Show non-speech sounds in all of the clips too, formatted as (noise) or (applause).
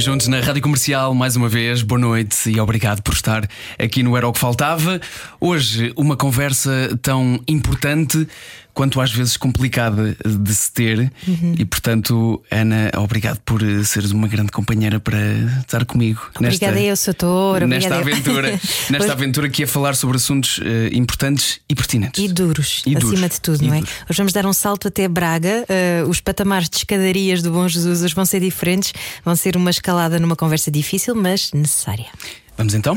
Juntos na Rádio Comercial, mais uma vez, boa noite e obrigado por estar aqui no Era o que Faltava. Hoje, uma conversa tão importante quanto às vezes complicada de se ter. Uhum. E portanto, Ana, obrigado por eh, seres uma grande companheira para estar comigo Obrigada nesta, eu, Soutor. (laughs) nesta aventura. nesta Hoje- aventura que é falar sobre assuntos eh, importantes e pertinentes. E duros, E acima duros. de tudo, E não é? duros. Hoje vamos dar um salto até Braga. Uh, os patamares de escadarias do Bom Jesus hoje vão ser diferentes. Vão ser uma escalada numa conversa difícil, mas necessária. Vamos então?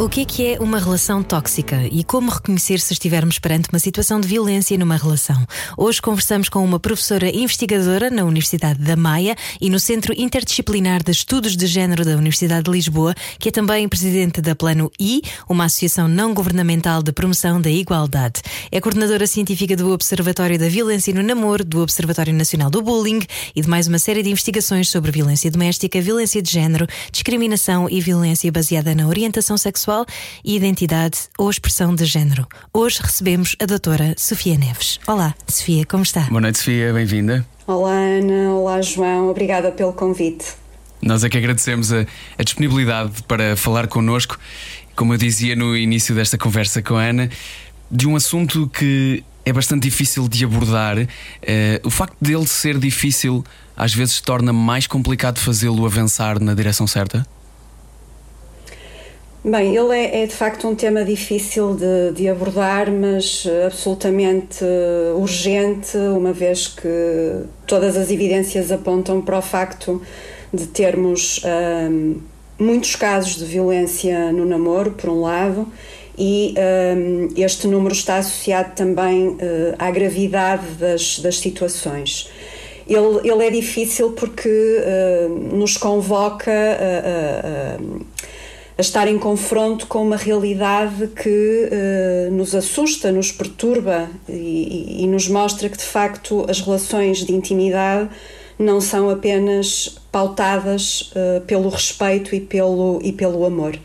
O que é que é uma relação tóxica e como reconhecer se estivermos perante uma situação de violência numa relação? Hoje conversamos com uma professora investigadora na Universidade da Maia e no Centro Interdisciplinar de Estudos de Gênero da Universidade de Lisboa, que é também presidente da Plano I, uma associação não governamental de promoção da igualdade. É coordenadora científica do Observatório da Violência no Namoro, do Observatório Nacional do Bullying e de mais uma série de investigações sobre violência doméstica, violência de género, discriminação e violência baseada na orientação sexual e identidade ou expressão de género. Hoje recebemos a doutora Sofia Neves. Olá, Sofia, como está? Boa noite, Sofia, bem-vinda. Olá Ana, olá João, obrigada pelo convite. Nós é que agradecemos a, a disponibilidade para falar connosco, como eu dizia no início desta conversa com a Ana, de um assunto que é bastante difícil de abordar. Eh, o facto dele ser difícil às vezes torna mais complicado fazê-lo avançar na direção certa. Bem, ele é, é de facto um tema difícil de, de abordar, mas eh, absolutamente eh, urgente, uma vez que todas as evidências apontam para o facto de termos ahm, muitos casos de violência no namoro, por um lado, e ahm, este número está associado também eh, à gravidade das, das situações. Ele, ele é difícil porque nos convoca a- a- estar em confronto com uma realidade que eh, nos assusta, nos perturba e, e- nos mostra que de facto as relações de intimidade não são apenas pautadas eh, pelo respeito e pelo, e pelo amor.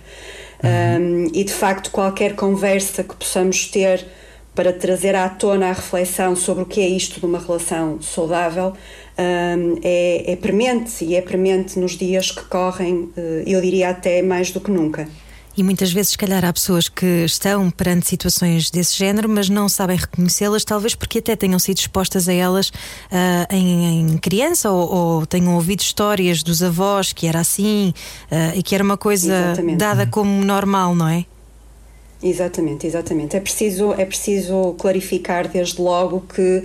Um, e de facto, qualquer conversa que possamos ter para trazer à tona a reflexão sobre o que é isto de uma relação saudável um, é, é premente e é premente nos dias que correm, eh, eu diria até mais do que nunca. E muitas vezes, se calhar, há pessoas que estão perante situações desse género, mas não sabem reconhecê-las, talvez porque até tenham sido expostas a elas ah, em, em criança ou, ou tenham ouvido histórias dos avós que era assim ah, e que era uma coisa Exatamente. dada como normal, não é? Exatamente, exatamente. É preciso, é preciso clarificar desde logo que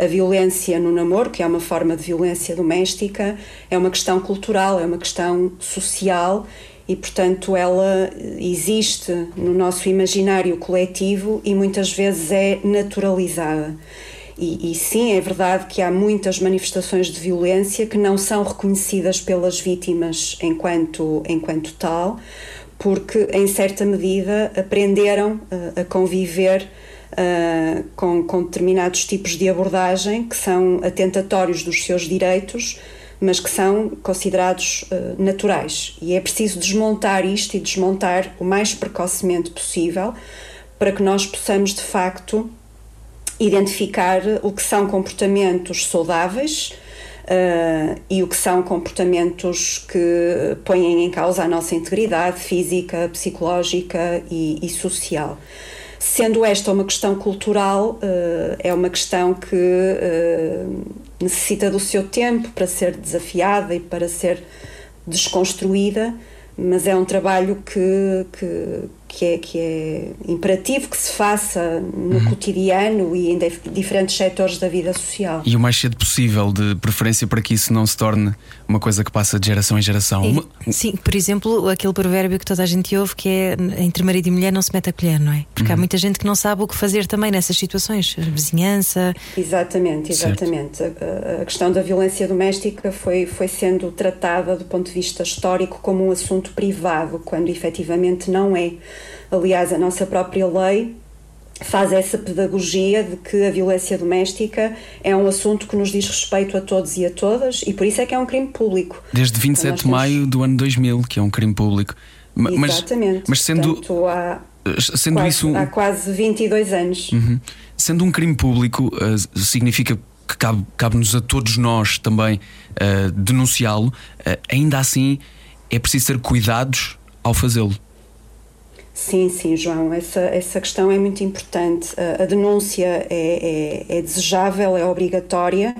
a violência no namoro, que é uma forma de violência doméstica, é uma questão cultural, é uma questão social e, portanto, ela existe no nosso imaginário coletivo e muitas vezes é naturalizada. E, e sim, é verdade que há muitas manifestações de violência que não são reconhecidas pelas vítimas enquanto, enquanto tal, porque em certa medida aprenderam eh, a conviver eh, com, com determinados tipos de abordagem que são atentatórios dos seus direitos, mas que são considerados eh, naturais. E é preciso desmontar isto e desmontar o mais precocemente possível para que nós possamos de facto identificar o que são comportamentos saudáveis uh, e o que são comportamentos que põem em causa a nossa integridade física, psicológica e, e social. Sendo esta uma questão cultural, uh, é uma questão que uh, necessita do seu tempo para ser desafiada e para ser desconstruída, mas é um trabalho que, que, que é, que é imperativo que se faça no uhum. cotidiano e em diferentes setores da vida social. E o mais cedo possível, de preferência para que isso não se torne uma coisa que passa de geração em geração. E, sim, por exemplo, aquele provérbio que toda a gente ouve que é entre marido e mulher não se mete a colher, não é? Porque uhum. há muita gente que não sabe o que fazer também nessas situações, vizinhança. Exatamente, exatamente. A, a, questão da violência doméstica foi, foi sendo tratada do ponto de vista histórico como um assunto privado, quando efetivamente não é. Aliás, a nossa própria lei faz essa pedagogia de que a violência doméstica é um assunto que nos diz respeito a todos e a todas e por isso é que é um crime público. Desde 27 de maio do ano 2000, que é um crime público. Mas, Exatamente. Mas sendo, Portanto, há, sendo quase, isso. Há quase 22 anos. Uhum. Sendo um crime público, uh, significa que cabe-nos cabe a todos nós também uh, denunciá-lo. Uh, ainda assim, é preciso ter cuidados ao fazê-lo. Sim, sim, João, essa, essa questão é muito importante. A, a denúncia é, é, é, desejável, é obrigatória,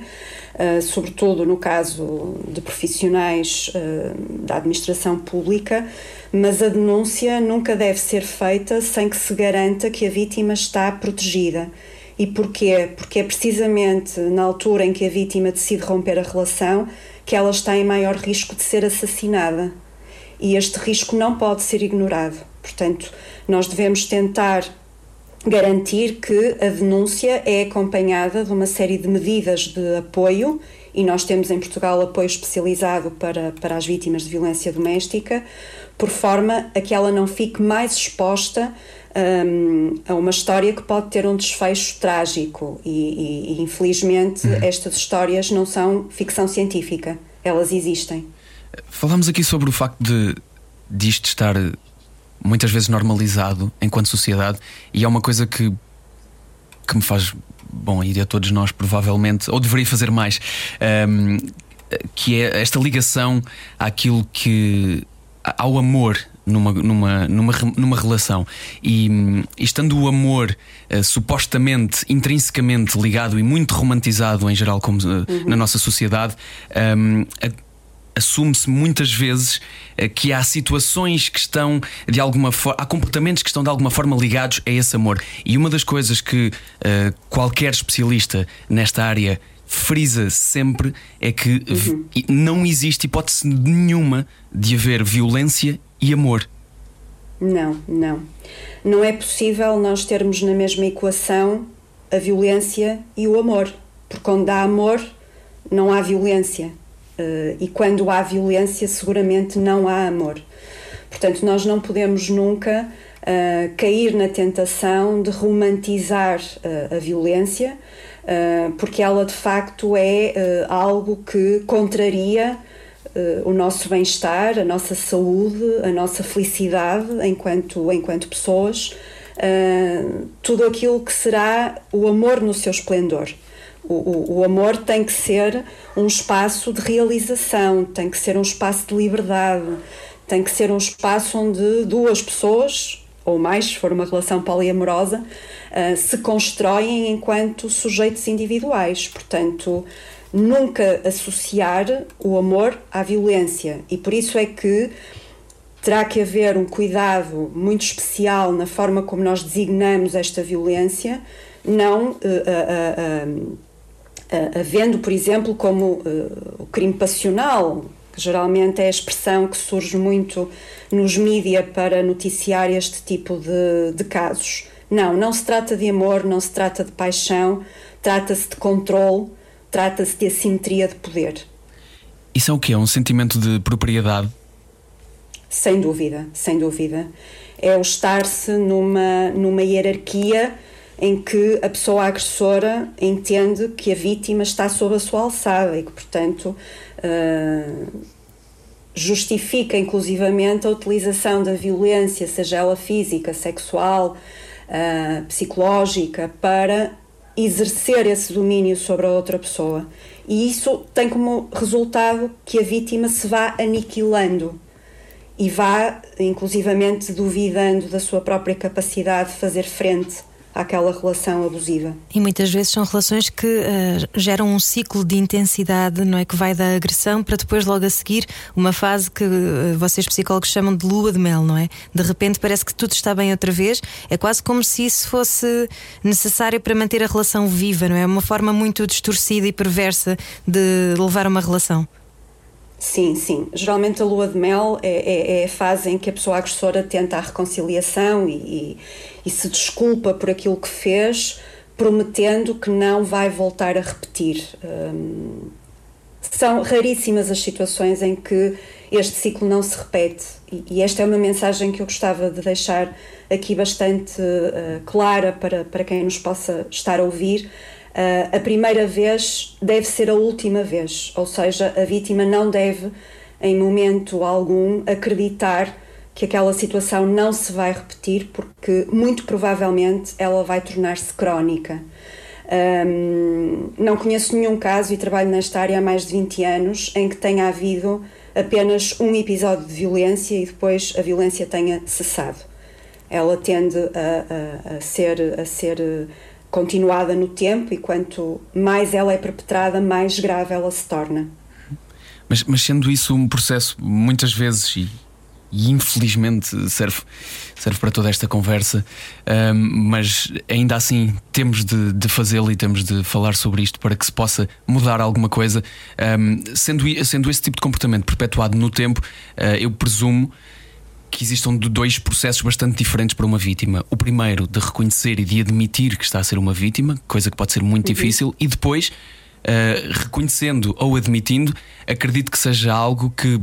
uh, sobretudo no caso de profissionais uh, da administração pública, mas a denúncia nunca deve ser feita sem que se garanta que a vítima está protegida. E porquê? Porque é precisamente na altura em que a vítima decide romper a relação que ela está em maior risco de ser assassinada. E este risco não pode ser ignorado. Portanto, nós devemos tentar garantir que a denúncia é acompanhada de uma série de medidas de apoio e nós temos em Portugal apoio especializado para, para as vítimas de violência doméstica, por forma a que ela não fique mais exposta um, a uma história que pode ter um desfecho trágico e, e, e infelizmente uhum. estas histórias não são ficção científica, elas existem. Falamos aqui sobre o facto de disto estar muitas vezes normalizado enquanto sociedade e é uma coisa que, que me faz bom ir a todos nós provavelmente ou deveria fazer mais um, que é esta ligação àquilo que ao amor numa, numa, numa, numa relação e, estando o amor uh, supostamente intrinsecamente ligado e muito romantizado em geral como uh, uhum. na nossa sociedade um, assume-se muitas vezes eh, que há situações que estão de alguma forma, há comportamentos que estão de alguma forma ligados a esse amor. E uma das coisas que uh, qualquer especialista nesta área frisa sempre é que uhum. não existe hipótese nenhuma de haver violência e amor. Não, não. Não é possível nós termos na mesma equação a violência e o amor. Porque onde há amor, não há violência e quando há violência, seguramente não há amor. Portanto, nós não podemos nunca uh, cair na tentação de romantizar uh, a violência, porque ela de facto é algo que contraria o nosso bem-estar, a nossa saúde, a nossa felicidade enquanto, enquanto pessoas, tudo aquilo que será o amor no seu esplendor. O, o, o, amor tem que ser um espaço de realização, tem que ser um espaço de liberdade, tem que ser um espaço onde duas pessoas, ou mais, se for uma relação poliamorosa, uh, se constroem enquanto sujeitos individuais. Portanto, nunca associar o amor à violência. E por isso é que terá que haver um cuidado muito especial na forma como nós designamos esta violência, não. Uh, uh, havendo, por exemplo, como uh, o crime passional, que geralmente é a expressão que surge muito nos mídias para noticiar este tipo de, de casos. Não, não se trata de amor, não se trata de paixão, trata-se de controle, trata-se de assimetria de poder. Isso é o que é? Um sentimento de propriedade? Sem dúvida, sem dúvida. É o estar-se numa, numa hierarquia em que a pessoa agressora entende que a vítima está sob a sua alçada e que, portanto, uh, justifica inclusivamente a utilização da violência, seja ela física, sexual, uh, psicológica, para exercer esse domínio sobre a outra pessoa. E isso tem como resultado que a vítima se vá aniquilando e vá, inclusivamente, duvidando da sua própria capacidade de fazer frente àquela relação abusiva. E muitas vezes são relações que uh, geram um ciclo de intensidade, não é? Que vai da agressão para depois, logo a seguir, uma fase que uh, vocês psicólogos chamam de lua de mel, não é? De repente parece que tudo está bem outra vez. É quase como se isso fosse necessário para manter a relação viva, não é? Uma forma muito distorcida e perversa de levar uma relação. Sim, sim. Geralmente a lua de mel é, é, é, a fase em que a pessoa agressora tenta a reconciliação e, e, e, se desculpa por aquilo que fez, prometendo que não vai voltar a repetir. Hum, são raríssimas as situações em que este ciclo não se repete e, e, esta é uma mensagem que eu gostava de deixar aqui bastante uh, clara para, para quem nos possa estar a ouvir. Uh, a primeira vez deve ser a última vez, ou seja, a vítima não deve, em momento algum, acreditar que aquela situação não se vai repetir, porque muito provavelmente ela vai tornar-se crónica. Um, não conheço nenhum caso e trabalho nesta área há mais de 20 anos em que tenha havido apenas um episódio de violência e depois a violência tenha cessado. Ela tende a, a, a ser, a ser continuada no tempo e quanto mais ela é perpetrada, mais grave ela se torna. Mas, mas sendo isso um processo muitas vezes e, e infelizmente serve, serve para toda esta conversa, um, mas ainda assim temos de, de fazê-lo e temos de falar sobre isto para que se possa mudar alguma coisa. Um, sendo, sendo esse tipo de comportamento perpetuado no tempo, uh, eu presumo que existam dois processos bastante diferentes para uma vítima. O primeiro, de reconhecer e de admitir que está a ser uma vítima, coisa que pode ser muito uhum. difícil, e depois, uh, reconhecendo ou admitindo, acredito que seja algo que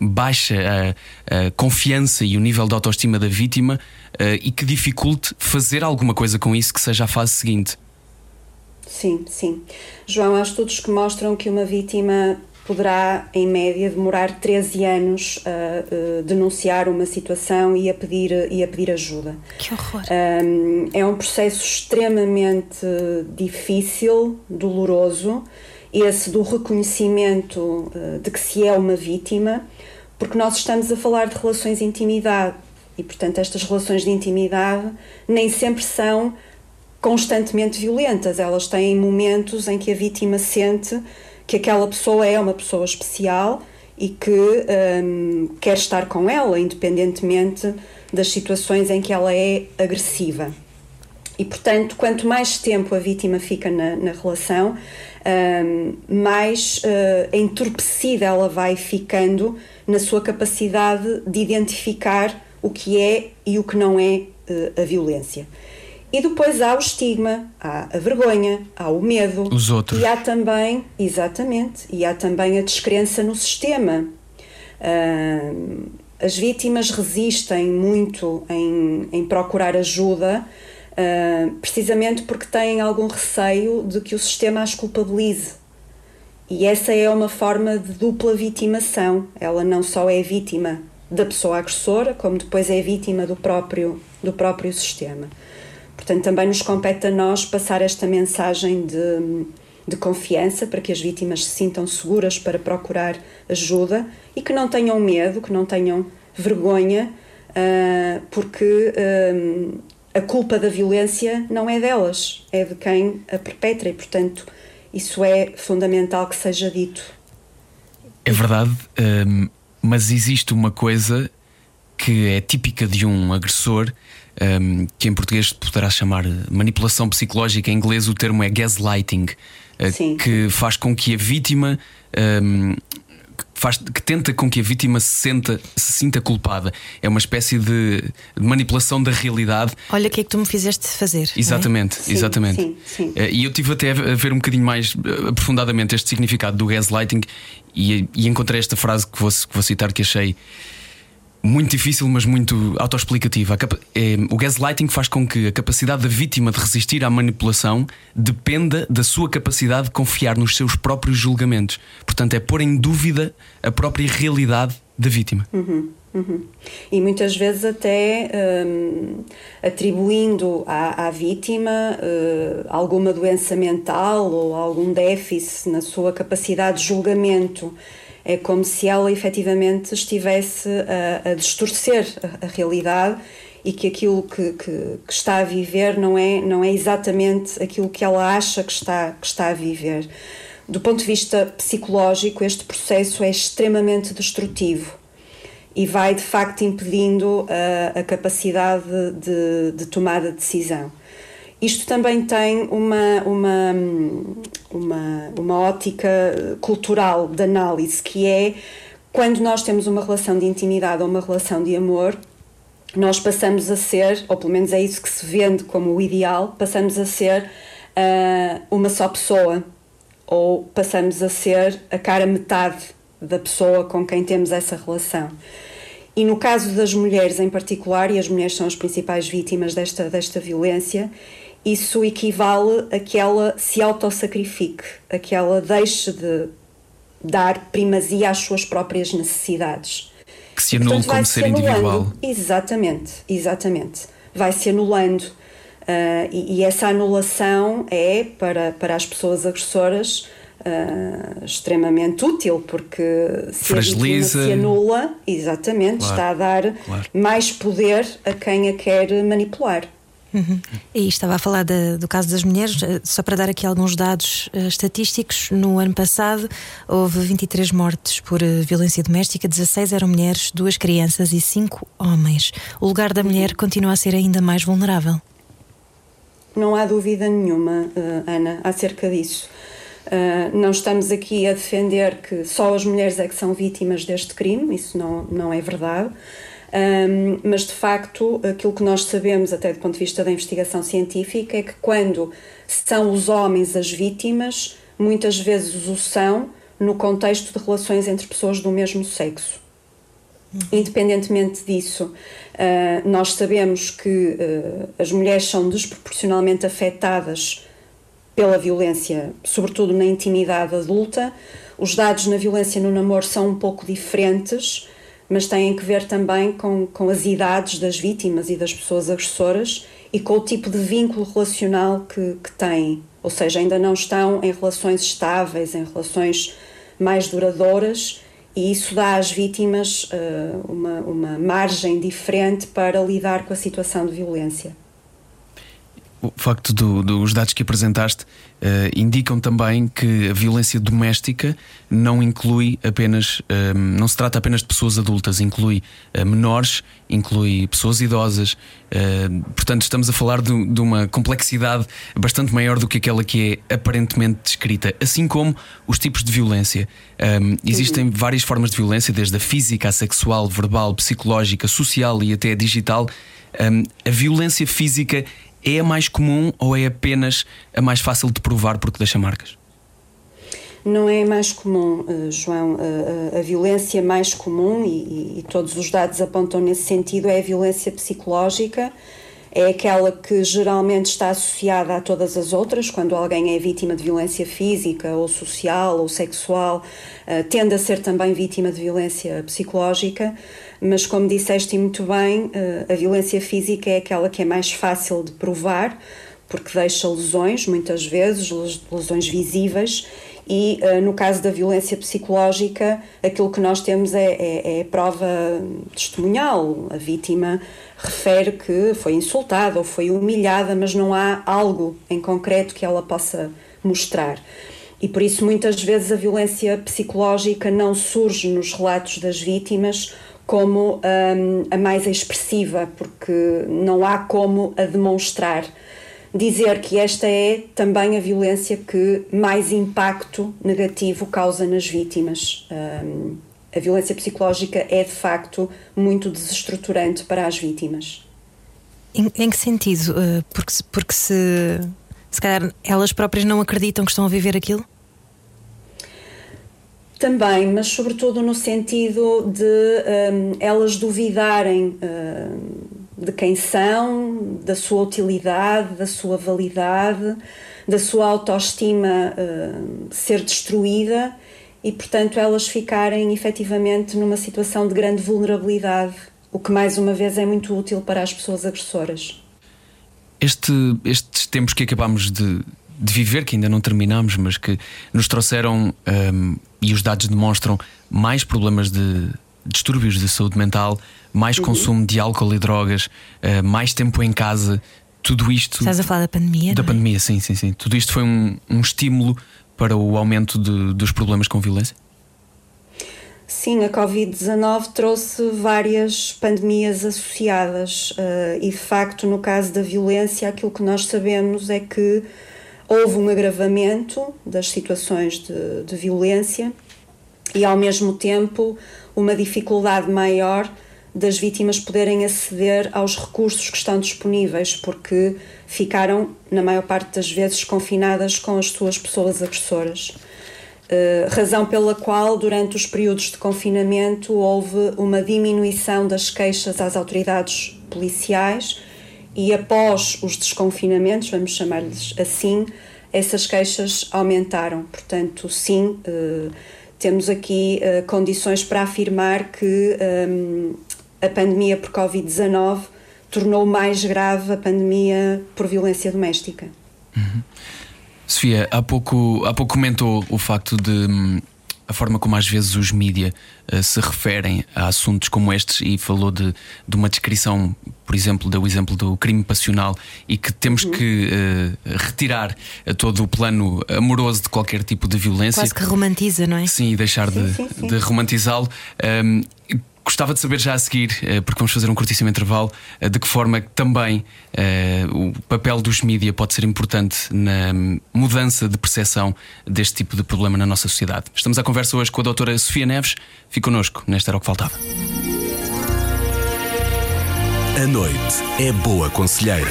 baixa a, a confiança e o nível de autoestima da vítima uh, e que dificulte fazer alguma coisa com isso que seja a fase seguinte. Sim, sim. João, há estudos que mostram que uma vítima poderá, em média, demorar 13 anos a, denunciar uma situação e a pedir, e a pedir ajuda. Que horror! Um, é um processo extremamente difícil, doloroso, esse do reconhecimento uh, de que se é uma vítima, porque nós estamos a falar de relações de intimidade e, portanto, estas relações de intimidade nem sempre são constantemente violentas, elas têm momentos em que a vítima sente que aquela pessoa é uma pessoa especial e que um, quer estar com ela, independentemente das situações em que ela é agressiva. E, portanto, quanto mais tempo a vítima fica na, na relação, um, mais uh, entorpecida ela vai ficando na sua capacidade de identificar o que é e o que não é uh, a violência. E depois há o estigma, há a vergonha, há o medo. Os outros. E há também, exatamente, e há também a descrença no sistema. Uh, as vítimas resistem muito em, em procurar ajuda, uh, precisamente porque têm algum receio de que o sistema as culpabilize. E essa é uma forma de dupla vitimação. Ela não só é vítima da pessoa agressora, como depois é vítima do próprio, do próprio sistema. Portanto, também nos compete a nós passar esta mensagem de, de confiança para que as vítimas se sintam seguras para procurar ajuda e que não tenham medo, que não tenham vergonha, uh, porque uh, a culpa da violência não é delas, é de quem a perpetra e, portanto, isso é fundamental que seja dito. É verdade, um, mas existe uma coisa que é típica de um agressor um, que em português poderá chamar manipulação psicológica, em inglês o termo é gaslighting, uh, que faz com que a vítima. Um, faz, que tenta com que a vítima se, senta, se sinta culpada. É uma espécie de, de manipulação da realidade. Olha o que é que tu me fizeste fazer. É? Exatamente, é? exatamente. Sim, sim. Uh, e eu tive até a ver um bocadinho mais uh, aprofundadamente este significado do gaslighting e, e encontrei esta frase que vou, que vou citar que achei muito difícil, mas muito autoexplicativa. É, o gaslighting faz com que a capacidade da vítima de resistir à manipulação dependa da sua capacidade de confiar nos seus próprios julgamentos. Portanto, é pôr em dúvida a própria realidade da vítima. Uhum, uhum. E muitas vezes até um, atribuindo à, à vítima uh, alguma doença mental ou algum déficit na sua capacidade de julgamento é como se ela efetivamente estivesse a, a distorcer a, a, realidade e que aquilo que, que, que, está a viver não é, não é exatamente aquilo que ela acha que está, que está a viver. Do ponto de vista psicológico, este processo é extremamente destrutivo e vai de facto impedindo a, a capacidade de, de tomada de decisão. Isto também tem uma, uma, uma, uma ótica cultural de análise, que é quando nós temos uma relação de intimidade ou uma relação de amor, nós passamos a ser, ou pelo menos é isso que se vende como o ideal, passamos a ser uh, uma só pessoa, ou passamos a ser a cara metade da pessoa com quem temos essa relação. E no caso das mulheres em particular, e as mulheres são as principais vítimas desta, desta violência, isso equivale a que ela se autossacrifique, a que ela deixe de dar primazia às suas próprias necessidades. Que se anule como ser individual. Exatamente, exatamente. Vai se anulando. Uh, e, e, essa anulação é, para, para as pessoas agressoras, uh, extremamente útil, porque se Fragiliza. a se anula, exatamente, claro, está a dar claro. mais poder a quem a quer manipular. Uhum. E estava a falar de, do caso das mulheres, eh, só para dar aqui alguns dados uh, estatísticos. No ano passado houve 23 mortes por uh, violência doméstica, 16 eram mulheres, duas crianças e 5 homens. O lugar da mulher continua a ser ainda mais vulnerável. Não há dúvida nenhuma, uh, Ana, acerca disso. não estamos aqui a defender que só as mulheres é que são vítimas deste crime, isso não, não é verdade. Um, mas de facto, aquilo que nós sabemos, até do ponto de vista da investigação científica, é que quando são os homens as vítimas, muitas vezes o são no contexto de relações entre pessoas do mesmo sexo. Independentemente disso, uh, nós sabemos que uh, as mulheres são desproporcionalmente afetadas pela violência, sobretudo na intimidade adulta. Os dados na violência no namoro são um pouco diferentes mas têm que ver também com, com as idades das vítimas e das pessoas agressoras e com o tipo de vínculo relacional que, que têm. Ou seja, ainda não estão em relações estáveis, em relações mais duradouras, e isso dá às vítimas uh, uma, uma margem diferente para lidar com a situação de violência. O facto do, dos dados que apresentaste uh, indicam também que a violência doméstica não inclui apenas, uh, não se trata apenas de pessoas adultas, inclui uh, menores, inclui pessoas idosas. portanto, estamos a falar de, de, uma complexidade bastante maior do que aquela que é aparentemente descrita, assim como os tipos de violência. existem uhum. várias formas de violência, desde a física, a sexual, verbal, psicológica, social e até a digital. Um, a violência física é a mais comum ou é apenas a mais fácil de provar porque deixa marcas? Não é mais comum, eh, João. A, a, a violência mais comum, e, todos os dados apontam nesse sentido, é a violência psicológica. É aquela que geralmente está associada a todas as outras, quando alguém é vítima de violência física ou social ou sexual, tende a ser também vítima de violência psicológica mas como disseste muito bem, eh, a violência física é aquela que é mais fácil de provar, porque deixa lesões, muitas vezes, lesões visíveis, e eh, no caso da violência psicológica, aquilo que nós temos é, é, é prova testemunhal. A vítima refere que foi insultada ou foi humilhada, mas não há algo em concreto que ela possa mostrar. E por isso, muitas vezes, a violência psicológica não surge nos relatos das vítimas como um, a mais expressiva, porque não há como a demonstrar. Dizer que esta é também a violência que mais impacto negativo causa nas vítimas. Um, a violência psicológica é de facto muito desestruturante para as vítimas. Em, em que sentido? Uh, porque, porque se, se calhar elas próprias não acreditam que estão a viver aquilo? Também, mas sobretudo no sentido de um, elas duvidarem um, de quem são, da sua utilidade, da sua validade, da sua autoestima um, ser destruída e, portanto, elas ficarem efetivamente numa situação de grande vulnerabilidade, o que mais uma vez é muito útil para as pessoas agressoras. Este, estes tempos que acabamos de, de viver, que ainda não terminamos, mas que nos trouxeram, um, e os dados demonstram, mais problemas de distúrbios de saúde mental, mais uhum. consumo de álcool e drogas, uh, mais tempo em casa, tudo isto. Estás a falar da pandemia? Da é? pandemia, sim, sim, sim. Tudo isto foi um, um estímulo para o aumento de, dos problemas com violência? Sim, a Covid-19 trouxe várias pandemias associadas uh, e, de facto, no caso da violência, aquilo que nós sabemos é que houve um agravamento das situações de, de violência e, ao mesmo tempo, uma dificuldade maior das vítimas poderem aceder aos recursos que estão disponíveis, porque ficaram, na maior parte das vezes, confinadas com as suas pessoas agressoras. Uh, razão pela qual, durante os períodos de confinamento, houve uma diminuição das queixas às autoridades policiais e, após os desconfinamentos, vamos chamar-lhes assim, essas queixas aumentaram. Portanto, sim, uh, temos aqui uh, condições para afirmar que um, a pandemia por Covid-19 tornou mais grave a pandemia por violência doméstica. Uhum. Sofia, há pouco, há pouco comentou o facto de hum, a forma como às vezes os mídia uh, se referem a assuntos como estes e falou de, de uma descrição, por exemplo, deu o exemplo do crime passional e que temos uhum. que uh, retirar todo o plano amoroso de qualquer tipo de violência. Quase que romantiza, não é? Sim, e deixar sim, de, de romantizá-lo. Um, Gostava de saber já a seguir, eh, porque vamos fazer um curtíssimo intervalo, eh, de que forma também uh, o papel dos mídia pode ser importante na mudança de percepção deste tipo de problema na nossa sociedade. Estamos à conversa hoje com a doutora Sofia Neves. Fique connosco, nesta era o que faltava. A noite é boa conselheira.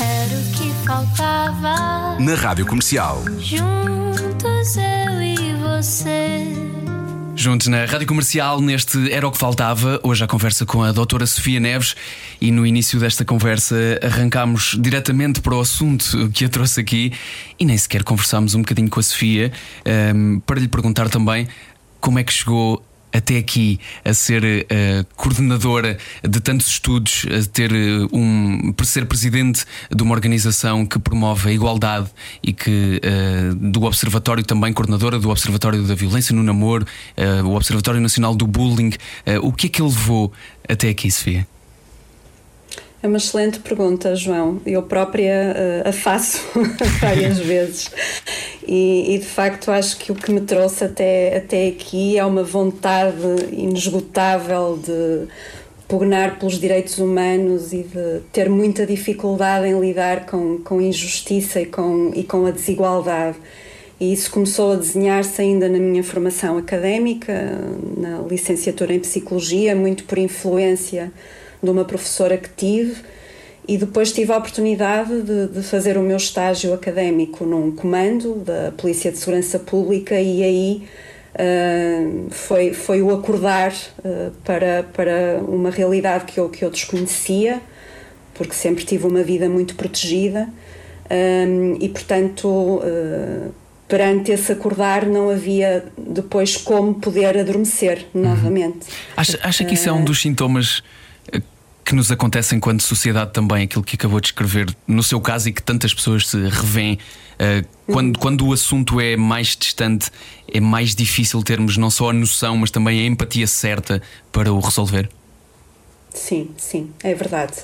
Era o que faltava. Na Rádio Comercial. Juntos eu e você. Juntos na Rádio Comercial, neste Era o que Faltava, hoje a conversa com a doutora Sofia Neves e no início desta conversa arrancámos diretamente para o assunto que a trouxe aqui e nem sequer conversámos um bocadinho com a Sofia. Um, para lhe perguntar também como é que chegou até aqui a ser uh, coordenadora de tantos estudos, a ter uh, um, ser presidente de uma organização que promove a igualdade e que uh, do Observatório também coordenadora do Observatório da Violência no Namoro, o Observatório Nacional do Bullying. o que é que levou até aqui, Sofia? É uma excelente pergunta, João. Eu própria uh, a faço (laughs) várias vezes. E, e, de facto acho que o que me trouxe até, até aqui é uma vontade inesgotável de pugnar pelos direitos humanos e de ter muita dificuldade em lidar com, com injustiça e com, e com a desigualdade. E isso começou a desenhar-se ainda na minha formação académica, na licenciatura em Psicologia, muito por influência de uma professora que tive e depois tive a oportunidade de, de, fazer o meu estágio académico num comando da Polícia de Segurança Pública e aí uh, foi, foi o acordar uh, para, para uma realidade que eu, que eu desconhecia, porque sempre tive uma vida muito protegida um, e, portanto, uh, perante esse acordar não havia depois como poder adormecer uhum. novamente. Acha, acha que isso é um dos sintomas que nos acontece enquanto sociedade também, aquilo que acabou de escrever no seu caso e que tantas pessoas se revêem. Uh, quando, quando o assunto é mais distante, é mais difícil termos não só a noção, mas também a empatia certa para o resolver? Sim, sim, é verdade.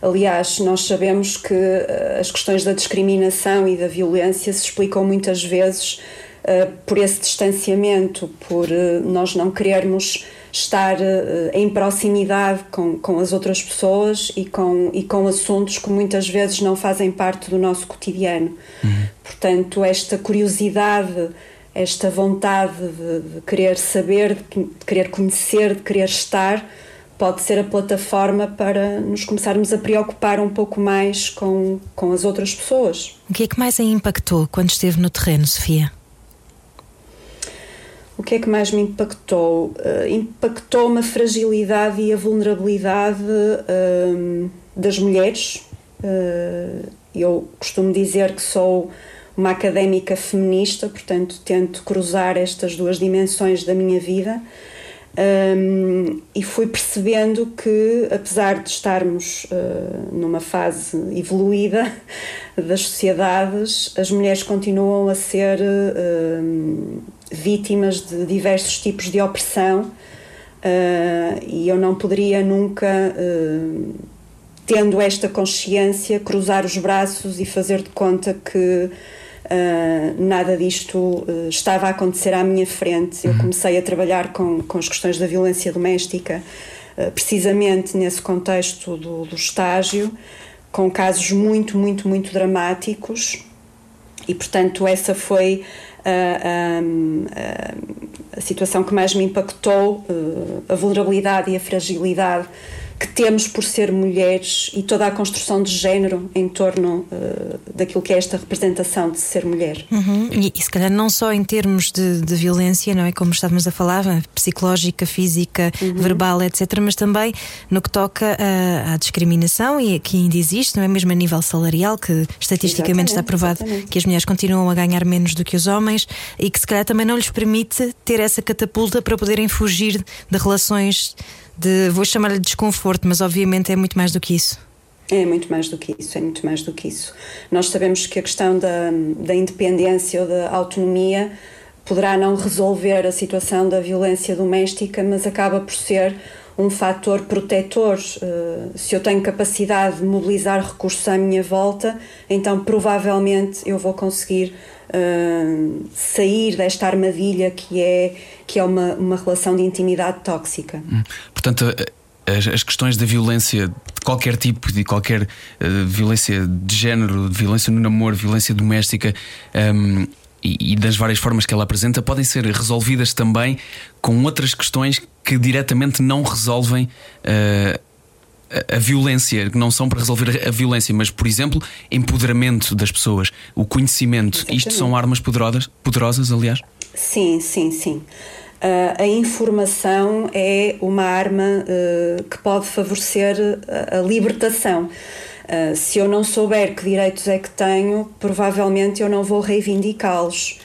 Aliás, nós sabemos que uh, as questões da discriminação e da violência se explicam muitas vezes uh, por esse distanciamento, por nós não querermos estar uh, em proximidade com, com as outras pessoas e com, e com assuntos que muitas vezes não fazem parte do nosso cotidiano. Uhum. Portanto, esta curiosidade, esta vontade de, de querer saber, de, de querer conhecer, de querer estar, pode ser a plataforma para nos começarmos a preocupar um pouco mais com, com as outras pessoas. O que é que mais a impactou quando esteve no terreno, Sofia? Que é que mais me impactou? Uh, Impactou-me a fragilidade e a vulnerabilidade uh, das mulheres. Uh, eu costumo dizer que sou uma académica feminista, portanto, tento cruzar estas duas dimensões da minha vida. Um, e fui percebendo que, apesar de estarmos uh, numa fase evoluída (laughs) das sociedades, as mulheres continuam a ser uh, vítimas de diversos tipos de opressão e eu não poderia nunca, tendo esta consciência, cruzar os braços e fazer de conta que Uh, nada disto uh, estava a acontecer à minha frente. Eu uhum. comecei a trabalhar com, com as questões da violência doméstica, uh, precisamente nesse contexto do, do, estágio, com casos muito, muito, muito dramáticos, e portanto, essa foi a, a, a situação que mais me impactou: a vulnerabilidade e a fragilidade que temos por ser mulheres e toda a construção de género em torno uh, daquilo que é esta representação de ser mulher. Uhum. E, e, se calhar não só em termos de, de, violência, não é como estávamos a falar, psicológica, física, uhum. verbal, etc., mas também no que toca à discriminação e que ainda existe, não é mesmo a nível salarial, que estatisticamente exatamente, está provado exatamente. que as mulheres continuam a ganhar menos do que os homens e que se calhar também não lhes permite ter essa catapulta para poderem fugir de relações de, vou chamar-lhe desconforto, mas obviamente é muito mais do que isso. É muito mais do que isso, é muito mais do que isso. Nós sabemos que a questão da, da independência ou da autonomia poderá não resolver a situação da violência doméstica, mas acaba por ser um fator protetor. Eh, se eu tenho capacidade de mobilizar recursos à minha volta, então provavelmente eu vou conseguir uh, sair desta armadilha que é, que é uma, uma relação de intimidade tóxica. Hum. Portanto, as, as, questões da violência de qualquer tipo, de qualquer uh, violência de género, de violência no namoro, violência doméstica. Um, e, das várias formas que ela apresenta podem ser resolvidas também com outras questões que diretamente não resolvem uh, a, violência, que não são para resolver a violência, mas, por exemplo, empoderamento das pessoas, o conhecimento. Exatamente. Isto são armas poderosas, poderosas, aliás? Sim, sim, sim. Uh, a informação é uma arma uh, que pode favorecer a, a libertação. Uh, se eu não souber que direitos é que tenho, provavelmente eu não vou reivindicá-los.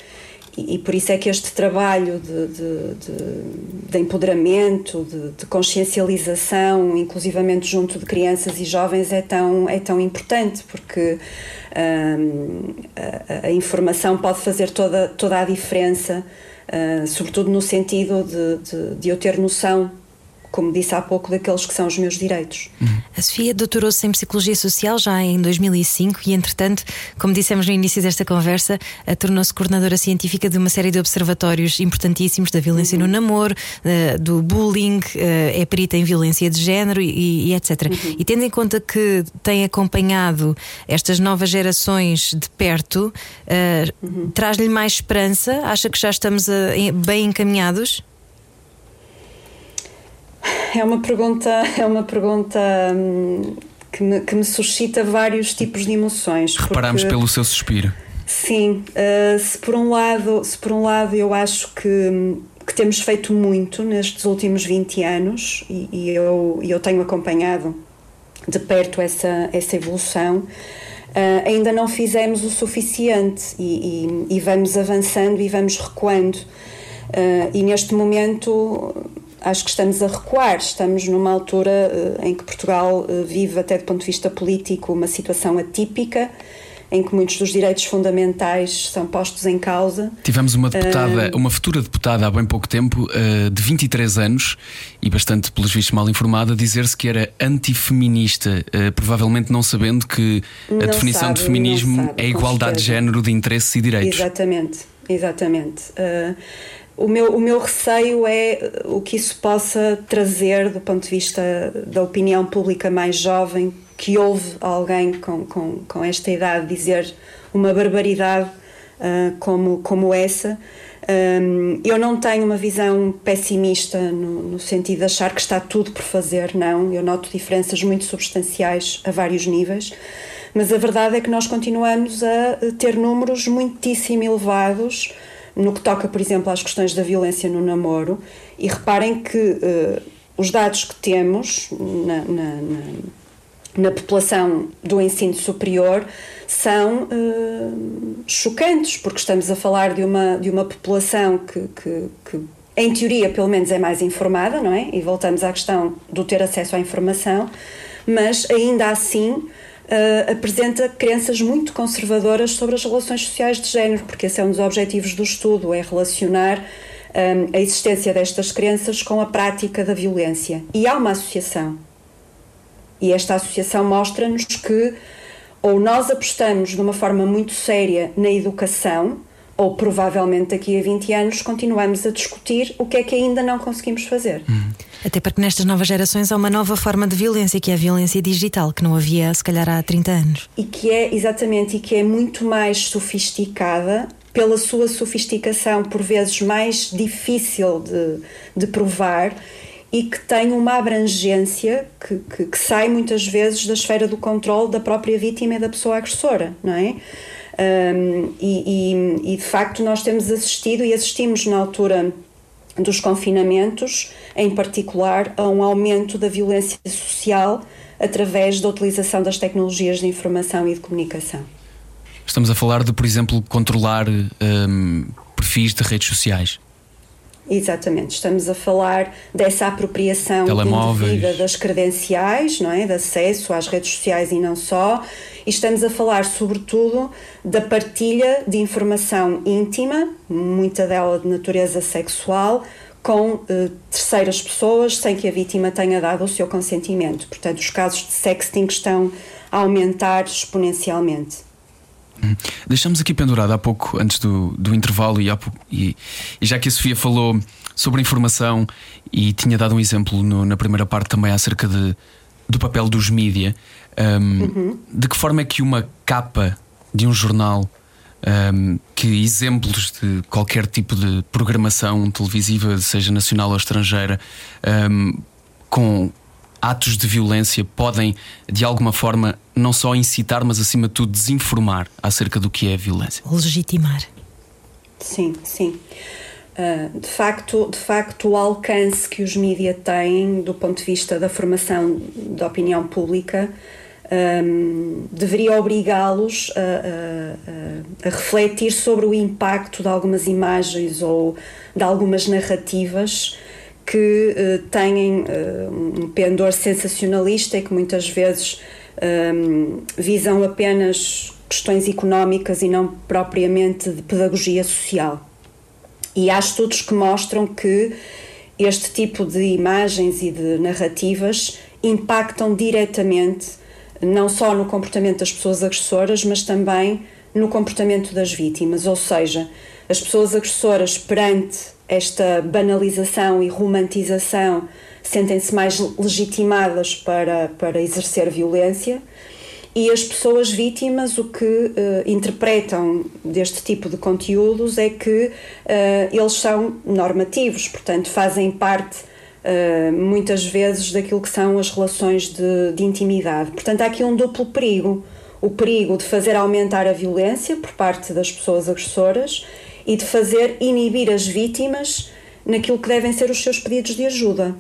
E, por isso é que este trabalho de, de, de, de empoderamento, de, de, consciencialização, inclusivamente junto de crianças e jovens, é tão, é tão importante, porque hum, a, a, informação pode fazer toda, toda a diferença, uh, sobretudo no sentido de, de eu ter noção como disse há pouco, daqueles que são os meus direitos. A Sofia doutorou-se em Psicologia Social já em 2005 e, entretanto, como dissemos no início desta conversa, tornou-se coordenadora científica de uma série de observatórios importantíssimos da violência uhum. no namoro, do bullying, é perita em violência de género e, e etc. Uhum. E tendo em conta que tem acompanhado estas novas gerações de perto, uhum. traz-lhe mais esperança? Acha que já estamos bem encaminhados? É uma pergunta, é uma pergunta hum, que, me, que me suscita vários tipos de emoções. Reparamos porque, pelo seu suspiro. Sim, uh, se por um lado, se por um lado eu acho que, que temos feito muito nestes últimos 20 anos e, e eu, eu tenho acompanhado de perto essa, essa evolução. Uh, ainda não fizemos o suficiente e, e, e, vamos avançando e vamos recuando. Uh, e neste momento acho que estamos a recuar. Estamos numa altura uh, em que Portugal uh, vive, até do ponto de vista político, uma situação atípica. Em que muitos dos direitos fundamentais são postos em causa. Tivemos uma deputada, uh, uma futura deputada há bem pouco tempo, de 23 anos e bastante, pelos vistos, mal informada, dizer-se que era antifeminista, provavelmente não sabendo que a definição sabe, de feminismo sabe, é igualdade de género, de interesses e direitos. Exatamente, exatamente. Uh, o meu, o meu receio é o que isso possa trazer do ponto de vista da opinião pública mais jovem, que ouve alguém com, com, com esta idade dizer uma barbaridade uh, como, como essa. Um, eu não tenho uma visão pessimista no, no, sentido de achar que está tudo por fazer, não. Eu noto diferenças muito substanciais a vários níveis, mas a verdade é que nós continuamos a ter números muitíssimo elevados no que toca, por exemplo, às questões da violência no namoro, e reparem que uh, os dados que temos na, na, na, na, população do ensino superior são uh, chocantes, porque estamos a falar de uma, de uma população que, que, que, em teoria, pelo menos, é mais informada, não é? E voltamos à questão do ter acesso à informação, mas ainda assim uh, apresenta crenças muito conservadoras sobre as relações sociais de género, porque esse é um dos objetivos do estudo, é relacionar um, a existência destas crenças com a prática da violência. E há uma associação. E esta associação mostra-nos que ou nós apostamos de uma forma muito séria na educação, ou provavelmente daqui a 20 anos continuamos a discutir o que é que ainda não conseguimos fazer. Hum. Até porque nestas novas gerações há uma nova forma de violência, que é a violência digital, que não havia se calhar há 30 anos. E que é, exatamente, e que é muito mais sofisticada pela sua sofisticação, por vezes mais difícil de, de provar e que tem uma abrangência que, que, que, sai muitas vezes da esfera do controle da própria vítima e da pessoa agressora, não é? Um, e, e, e, de facto nós temos assistido e assistimos na altura dos confinamentos, em particular, a um aumento da violência social através da utilização das tecnologias de informação e de comunicação. Estamos a falar de, por exemplo, controlar um, perfis de redes sociais. Exatamente, estamos a falar dessa apropriação indevida das credenciais, não é? de acesso às redes sociais e não só, e estamos a falar sobretudo da partilha de informação íntima, muita dela de natureza sexual, com eh, terceiras pessoas sem que a vítima tenha dado o seu consentimento. Portanto, os casos de sexting estão a aumentar exponencialmente. Deixamos aqui pendurado há pouco, antes do, do intervalo, e, pouco, e, e, já que a Sofia falou sobre informação e tinha dado um exemplo no, na primeira parte também acerca de, do papel dos mídia, um, uhum. de que forma é que uma capa de um jornal, um, que exemplos de qualquer tipo de programação televisiva, seja nacional ou estrangeira, um, com atos de violência podem, de alguma forma, não só incitar, mas acima de tudo desinformar acerca do que é a violência. Legitimar. Sim, sim. Uh, de, facto, de facto, o alcance que os mídias têm do ponto de vista da formação da opinião pública um, deveria obrigá-los a, a, a, refletir sobre o impacto de algumas imagens ou de algumas narrativas que uh, têm uh, um pendor sensacionalista e que muitas vezes um, visam apenas questões económicas e não propriamente de pedagogia social. E há estudos que mostram que este tipo de imagens e de narrativas impactam diretamente não só no comportamento das pessoas agressoras, mas também no comportamento das vítimas, ou seja, as pessoas agressoras perante esta banalização e romantização sentem-se mais legitimadas para, para exercer violência e as pessoas vítimas o que uh, interpretam deste tipo de conteúdos é que uh, eles são normativos, portanto fazem parte uh, muitas vezes daquilo que são as relações de, de intimidade. Portanto há aqui um duplo perigo, o perigo de fazer aumentar a violência por parte das pessoas agressoras e de fazer inibir as vítimas naquilo que devem ser os seus pedidos de ajuda.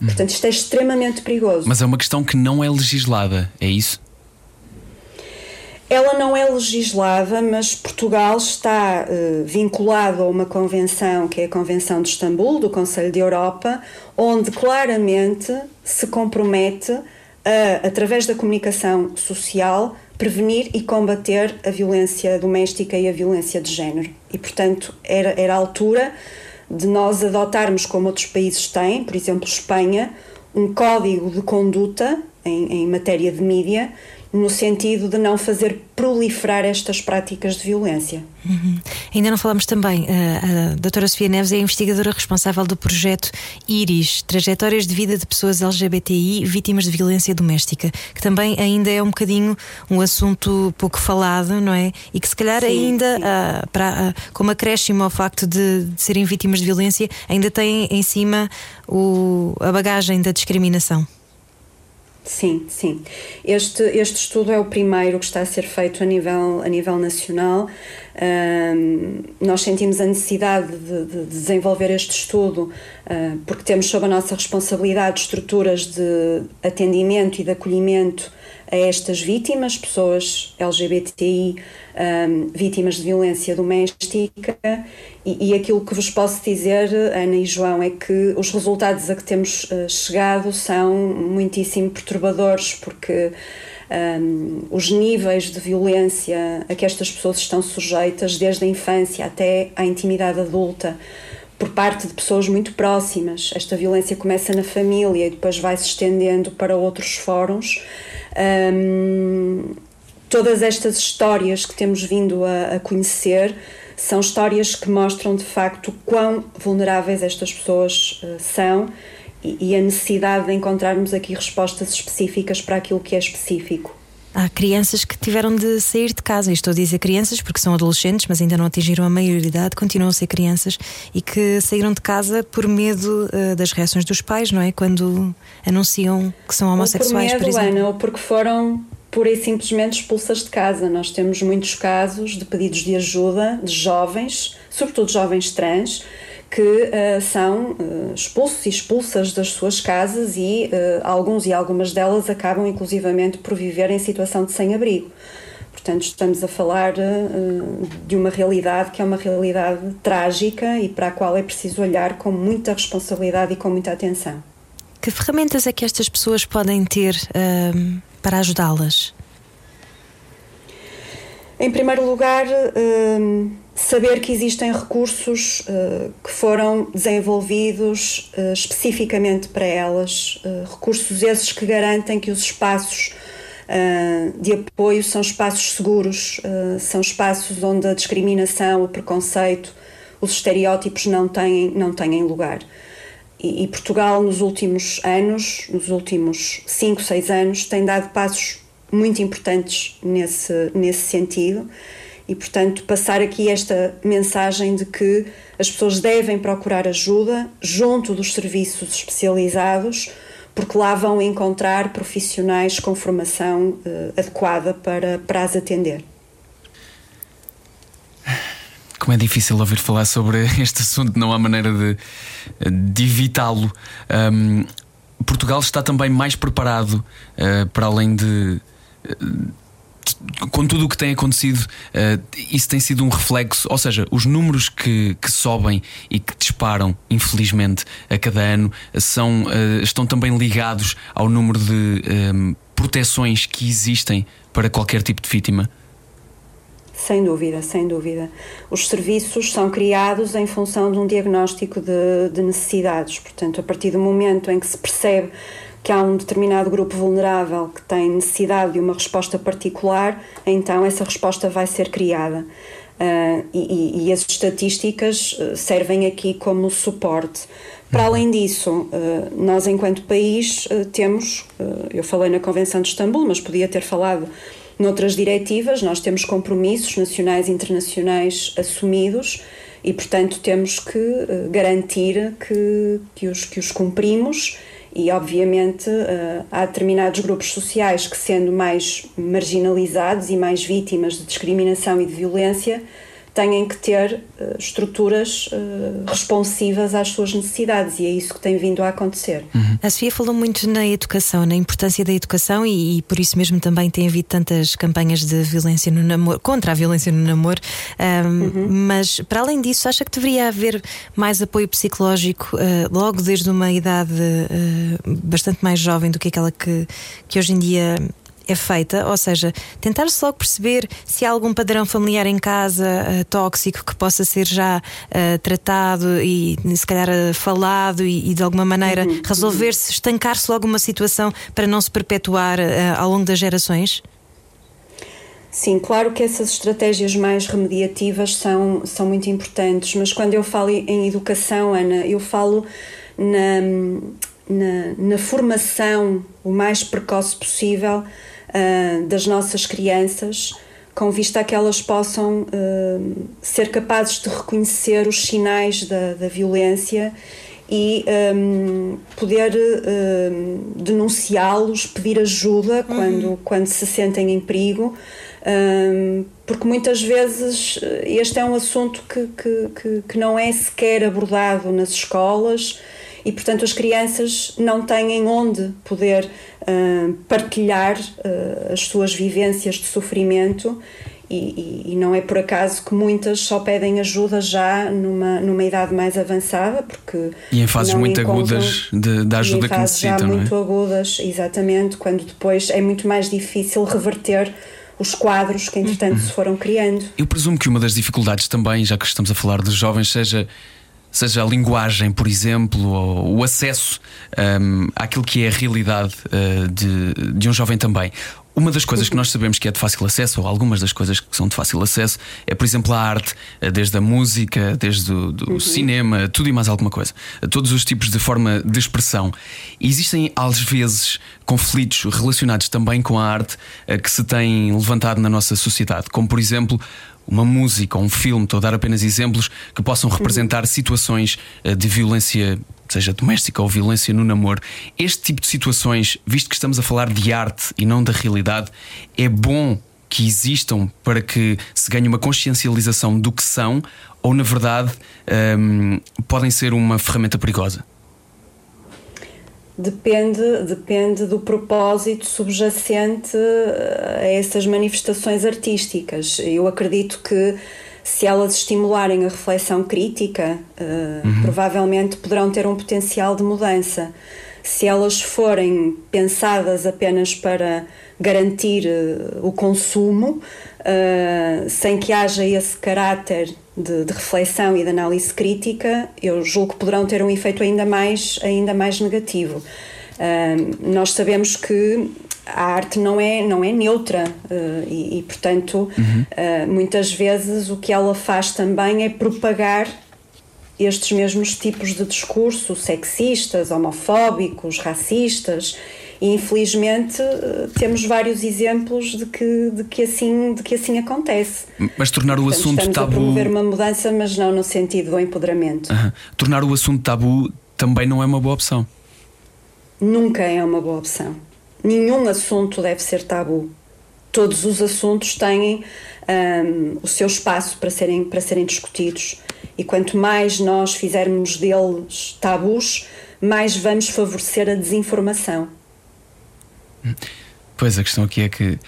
Hum. Portanto, isto é extremamente perigoso. Mas é uma questão que não é legislada, é isso? Ela não é legislada, mas Portugal está uh, vinculado a uma convenção, que é a Convenção de Istambul, do Conselho de Europa, onde claramente se compromete a, através da comunicação social, prevenir e combater a violência doméstica e a violência de género. E, portanto, era, era a altura de nós adotarmos, como outros países têm, por exemplo, Espanha, um código de conduta em, em matéria de mídia no sentido de não fazer proliferar estas práticas de violência. Uhum. Ainda não falamos também, a, a doutora Sofia Neves é a investigadora responsável do projeto IRIS, Trajetórias de Vida de Pessoas LGBTI Vítimas de Violência Doméstica, que também ainda é um bocadinho um assunto pouco falado, não é? E que se calhar sim, ainda, sim. Uh, para, uh, como acréscimo ao facto de, de, serem vítimas de violência, ainda tem em cima o, a bagagem da discriminação. Sim, sim. Este, este estudo é o primeiro que está a ser feito a nível, a nível nacional. Um, nós sentimos a necessidade de, de desenvolver este estudo uh, porque temos sob a nossa responsabilidade estruturas de atendimento e de acolhimento a estas vítimas, pessoas LGBTI, um, vítimas de violência doméstica, e, e, aquilo que vos posso dizer, Ana e João, é que os resultados a que temos uh, chegado são muitíssimo perturbadores, porque um, os níveis de violência a que estas pessoas estão sujeitas, desde a infância até à intimidade adulta, por parte de pessoas muito próximas. Esta violência começa na família e depois vai se estendendo para outros fóruns. Um, todas estas histórias que temos vindo a, a, conhecer são histórias que mostram de facto quão vulneráveis estas pessoas uh, são e, e a necessidade de encontrarmos aqui respostas específicas para aquilo que é específico. Há crianças que tiveram de sair de casa, e estou a dizer crianças porque são adolescentes, mas ainda não atingiram a maioridade, continuam a ser crianças e que saíram de casa por medo uh, das reações dos pais, não é? Quando anunciam que são homossexuais, ou por, medo, por exemplo. Ana, ou porque foram pura e simplesmente expulsas de casa. Nós temos muitos casos de pedidos de ajuda de jovens, sobretudo jovens trans, que uh, são uh, expulsos e expulsas das suas casas e uh, alguns e algumas delas acabam inclusivamente por viver em situação de sem-abrigo. Portanto, estamos a falar de uma realidade que é uma realidade trágica e para a qual é preciso olhar com muita responsabilidade e com muita atenção. Que ferramentas é que estas pessoas podem ter para ajudá-las? Em primeiro lugar, saber que existem recursos uh, que foram desenvolvidos uh, especificamente para elas, uh, recursos esses que garantem que os espaços de apoio são espaços seguros, são espaços onde a discriminação, o preconceito, os estereótipos não têm, não têm lugar. E, e Portugal, nos últimos anos, nos últimos 5, 6 anos, tem dado passos muito importantes nesse, nesse sentido e, portanto, passar aqui esta mensagem de que as pessoas devem procurar ajuda junto dos serviços especializados, porque lá vão encontrar profissionais com formação uh, adequada para, para as atender. Como é difícil ouvir falar sobre (laughs) este assunto, não há maneira de, de evitá-lo. Um, Portugal está também mais preparado uh, para além de. Uh, com tudo o que tem acontecido, uh, isso tem sido um reflexo, ou seja, os números que, que sobem e que disparam, infelizmente, a cada ano, são, uh, estão também ligados ao número de um, eh, proteções que existem para qualquer tipo de vítima? Sem dúvida, sem dúvida. Os serviços são criados em função de um diagnóstico de, de necessidades, portanto, a partir do momento em que se percebe que há um determinado grupo vulnerável que tem necessidade de uma resposta particular, então essa resposta vai ser criada. Uh, e, e, as estatísticas ah, servem aqui como suporte. Para além disso, uh, nós, enquanto país, uh, temos, eu falei na Convenção de Istambul, mas podia ter falado noutras diretivas, nós temos compromissos nacionais e internacionais assumidos e, portanto, temos que garantir que, que, os, que os cumprimos e, obviamente, uh, há determinados grupos sociais que, sendo mais marginalizados e mais vítimas de discriminação e de violência, têm que ter uh, estruturas uh, responsivas às suas necessidades e é isso que tem vindo a acontecer. Uhum. A Sofia falou muito na educação, na importância da educação e, e, por isso mesmo também tem havido tantas campanhas de violência no namoro, contra a violência no namoro. Um, uhum. Mas para além disso, acha que deveria haver mais apoio psicológico uh, logo desde uma idade bastante mais jovem do que aquela que, que hoje em dia é feita, ou seja, tentar-se logo perceber se há algum padrão familiar em casa uh, tóxico que possa ser já uh, tratado e se calhar uh, falado e, e, de alguma maneira uhum, resolver-se, estancar-se logo uma situação para não se perpetuar ao longo das gerações? Sim, claro que essas estratégias mais remediativas são, são muito importantes, mas quando eu falo em educação, Ana, eu falo na, na, na formação o mais precoce possível uh, das nossas crianças, com vista a que elas possam uh, ser capazes de reconhecer os sinais da, da violência e um, poder um, denunciá-los, pedir ajuda uhum. quando, quando se sentem em perigo, um, porque muitas vezes este é um assunto que, que, que, que não é sequer abordado nas escolas e, portanto, as crianças não têm onde poder uh, partilhar uh, as suas vivências de sofrimento. E, e, e, não é por acaso que muitas só pedem ajuda já numa, numa idade mais avançada, porque. E em fases muito agudas de, da ajuda e em fases que necessitam. Já muito é? agudas, exatamente, quando depois é muito mais difícil reverter os quadros que entretanto uhum. se foram criando. Eu presumo que uma das dificuldades também, já que estamos a falar dos jovens, seja seja a linguagem, por exemplo, ou o acesso um, àquilo que é a realidade uh, de, de um jovem também. Uma das coisas que nós sabemos que é de fácil acesso, ou algumas das coisas que são de fácil acesso, é, por exemplo, a arte, eh, desde a música, desde o uhum. cinema, tudo e mais alguma coisa. Todos os tipos de forma de expressão. E existem, às vezes, conflitos relacionados também com a arte eh, que se têm levantado na nossa sociedade, como, por exemplo, uma música ou um filme, estou a dar apenas exemplos que possam representar situações eh, de violência seja doméstica ou violência no namoro, este tipo de situações, visto que estamos a falar de arte e não da realidade, é bom que existam para que se ganhe uma consciencialização do que são, ou na verdade um, podem ser uma ferramenta perigosa? Depende, depende do propósito subjacente a essas manifestações artísticas. Eu acredito que se elas estimularem a reflexão crítica, uh, uhum. provavelmente poderão ter um potencial de mudança. Se elas forem pensadas apenas para garantir uh, o consumo, uh, sem que haja esse caráter de, de, reflexão e de análise crítica, eu julgo que poderão ter um efeito ainda mais, ainda mais negativo. nós sabemos que a arte não é, não é neutra uh, e, e, portanto, uhum. uh, muitas vezes o que ela faz também é propagar estes mesmos tipos de discurso sexistas, homofóbicos, racistas e infelizmente uh, temos vários exemplos de que, de, que assim, de que assim acontece. Mas tornar o portanto, assunto estamos tabu. A promover uma mudança, mas não no sentido do empoderamento. Uhum. Tornar o assunto tabu também não é uma boa opção. Nunca é uma boa opção nenhum assunto deve ser tabu. Todos os assuntos têm um, o seu espaço para serem, para serem discutidos. E quanto mais nós fizermos deles tabus, mais vamos favorecer a desinformação. Pois a questão aqui é que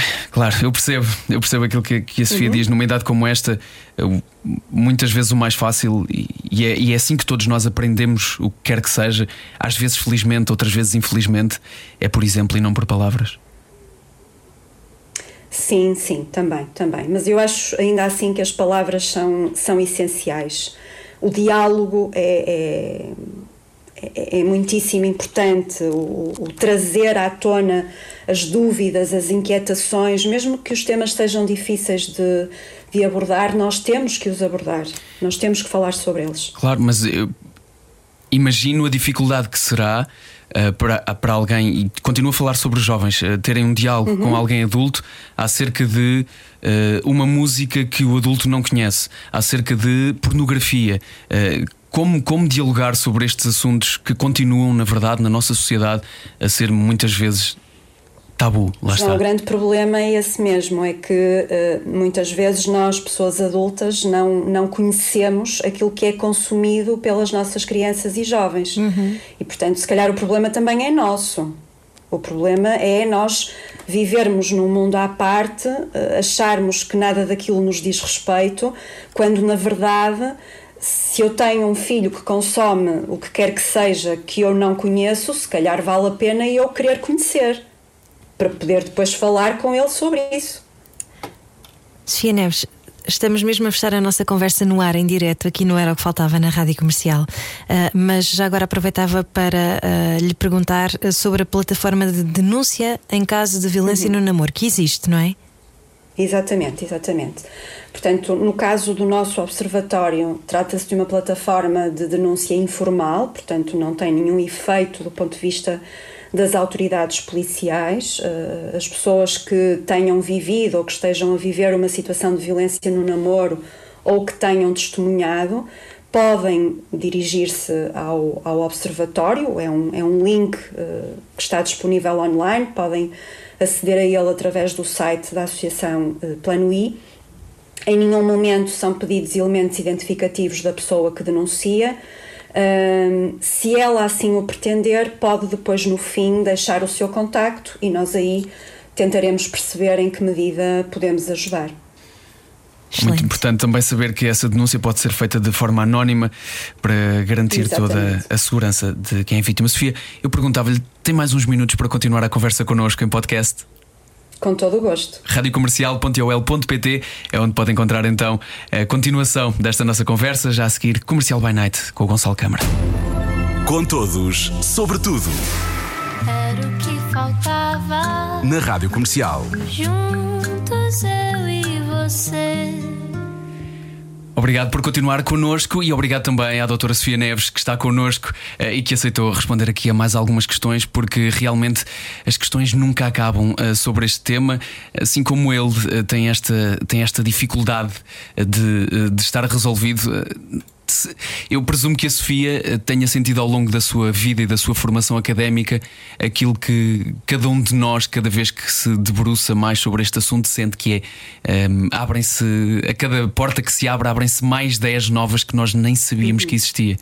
(laughs) Claro, eu percebo, eu percebo aquilo que, que a Sofia uhum. diz. Numa idade como esta, muitas vezes o mais fácil, e é, e é assim que todos nós aprendemos o que quer que seja, às vezes felizmente, outras vezes infelizmente, é por exemplo e não por palavras. Sim, sim, também, também. Mas eu acho ainda assim que as palavras são, são essenciais. O diálogo é, é, é, é muitíssimo importante, o, o trazer à tona as dúvidas, as inquietações, mesmo que os temas sejam difíceis de, de abordar, nós temos que os abordar, nós temos que falar sobre eles. Claro, mas eu imagino a dificuldade que será. Uh, para, para alguém, e continuo a falar sobre os jovens, uh, terem um diálogo uhum. com alguém adulto acerca de uh, uma música que o adulto não conhece, acerca de pornografia. como, como dialogar sobre estes assuntos que continuam, na verdade, na nossa sociedade a ser muitas vezes tabu, lá está. o grande problema é esse mesmo, é que uh, muitas vezes nós, pessoas adultas, não, não conhecemos aquilo que é consumido pelas nossas crianças e jovens. Uhum. E portanto, se calhar o problema também é nosso. O problema é nós vivermos num mundo à parte, uh, acharmos que nada daquilo nos diz respeito, quando na verdade se eu tenho um filho que consome o que quer que seja que eu não conheço, se calhar vale a pena eu querer conhecer para poder depois falar com ele sobre isso. Sofia Neves, estamos mesmo a fechar a nossa conversa no ar, em direto, aqui não era o que faltava na rádio comercial. Uh, mas já agora aproveitava para uh, lhe perguntar sobre a plataforma de denúncia em caso de violência uhum. no namoro, que existe, não é? Exatamente, exatamente. Portanto, no caso do nosso observatório, trata-se de uma plataforma de denúncia informal, portanto, não tem nenhum efeito do ponto de vista das autoridades policiais, eh, as pessoas que tenham vivido ou que estejam a viver uma situação de violência no namoro ou que tenham testemunhado, podem dirigir-se ao, ao Observatório, é um, é um link uh, que está disponível online, podem aceder a ele através do site da Associação uh, Plano I. Em nenhum momento são pedidos elementos identificativos da pessoa que denuncia, se ela assim o pretender, pode depois no fim deixar o seu contacto e nós aí tentaremos perceber em que medida podemos ajudar. Excelente. Muito importante também saber que essa denúncia pode ser feita de forma anónima para garantir Exatamente. toda a segurança de quem é vítima. Sofia, eu perguntava-lhe: tem mais uns minutos para continuar a conversa connosco em podcast? Com todo o gosto. radiocomercial.ol.pt é onde pode encontrar então a continuação desta nossa conversa, já a seguir Comercial by Night com o Gonçalo Câmara. Com todos, sobre tudo. Era o que faltava. Na Rádio Comercial. Juntos eu e você. Obrigado por continuar connosco e obrigado também à doutora Sofia Neves que está connosco eh, e que aceitou responder aqui a mais algumas questões, porque realmente as questões nunca acabam eh, sobre este tema, assim como ele eh, tem esta, tem esta dificuldade de, de estar resolvido. Eu presumo que a Sofia tenha sentido ao longo da sua vida e da sua formação académica aquilo que cada um de nós, cada vez que se debruça mais sobre este assunto, sente que é um, abrem-se, a cada porta que se abre, abrem-se mais 10 novas que nós nem sabíamos que existia.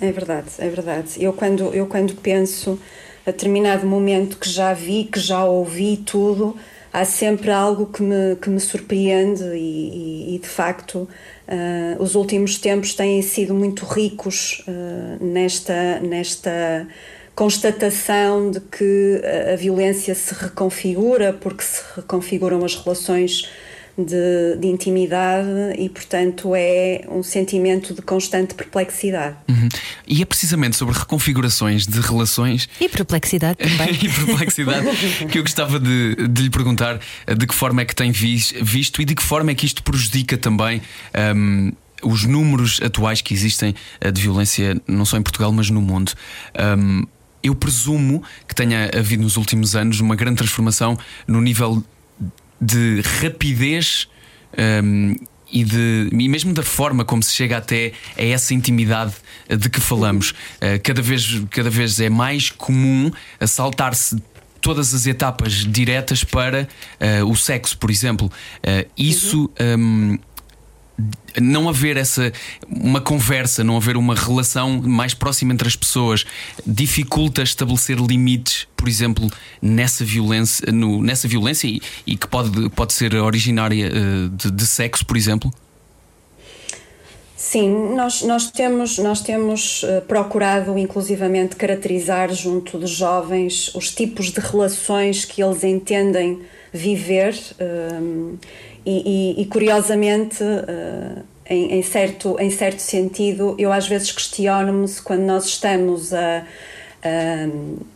É verdade, é verdade. Eu quando, eu quando penso a determinado momento que já vi, que já ouvi tudo, há sempre algo que me, que me surpreende e, e, e de facto uh, os últimos tempos têm sido muito ricos uh, nesta, nesta constatação de que a violência se reconfigura porque se reconfiguram as relações de, de, intimidade e, portanto, é um sentimento de constante perplexidade. Uhum. E é precisamente sobre reconfigurações de relações. E perplexidade também. (laughs) e perplexidade que eu gostava de, de, lhe perguntar de que forma é que tem visto e de que forma é que isto prejudica também. Um, os números atuais que existem eh, de violência, não só em Portugal, mas no mundo. Um, eu presumo que tenha havido nos últimos anos uma grande transformação no nível de rapidez um, e, de, e mesmo da forma como se chega até a essa intimidade de que falamos. Uh, cada, vez, cada vez é mais comum saltar-se todas as etapas diretas para uh, o sexo, por exemplo. Uh, isso. Um, não haver essa uma conversa, não haver uma relação mais próxima entre as pessoas, dificulta estabelecer limites, por exemplo, nessa violência, no, nessa violência e, e, que pode, pode ser originária uh, de, de, sexo, por exemplo? Sim, nós, nós temos, nós temos uh, procurado inclusivamente caracterizar junto de jovens os tipos de relações que eles entendem viver. Uh, e, e, e curiosamente, uh, em, em, certo, em certo sentido, eu às vezes questiono-me se quando nós estamos a, a,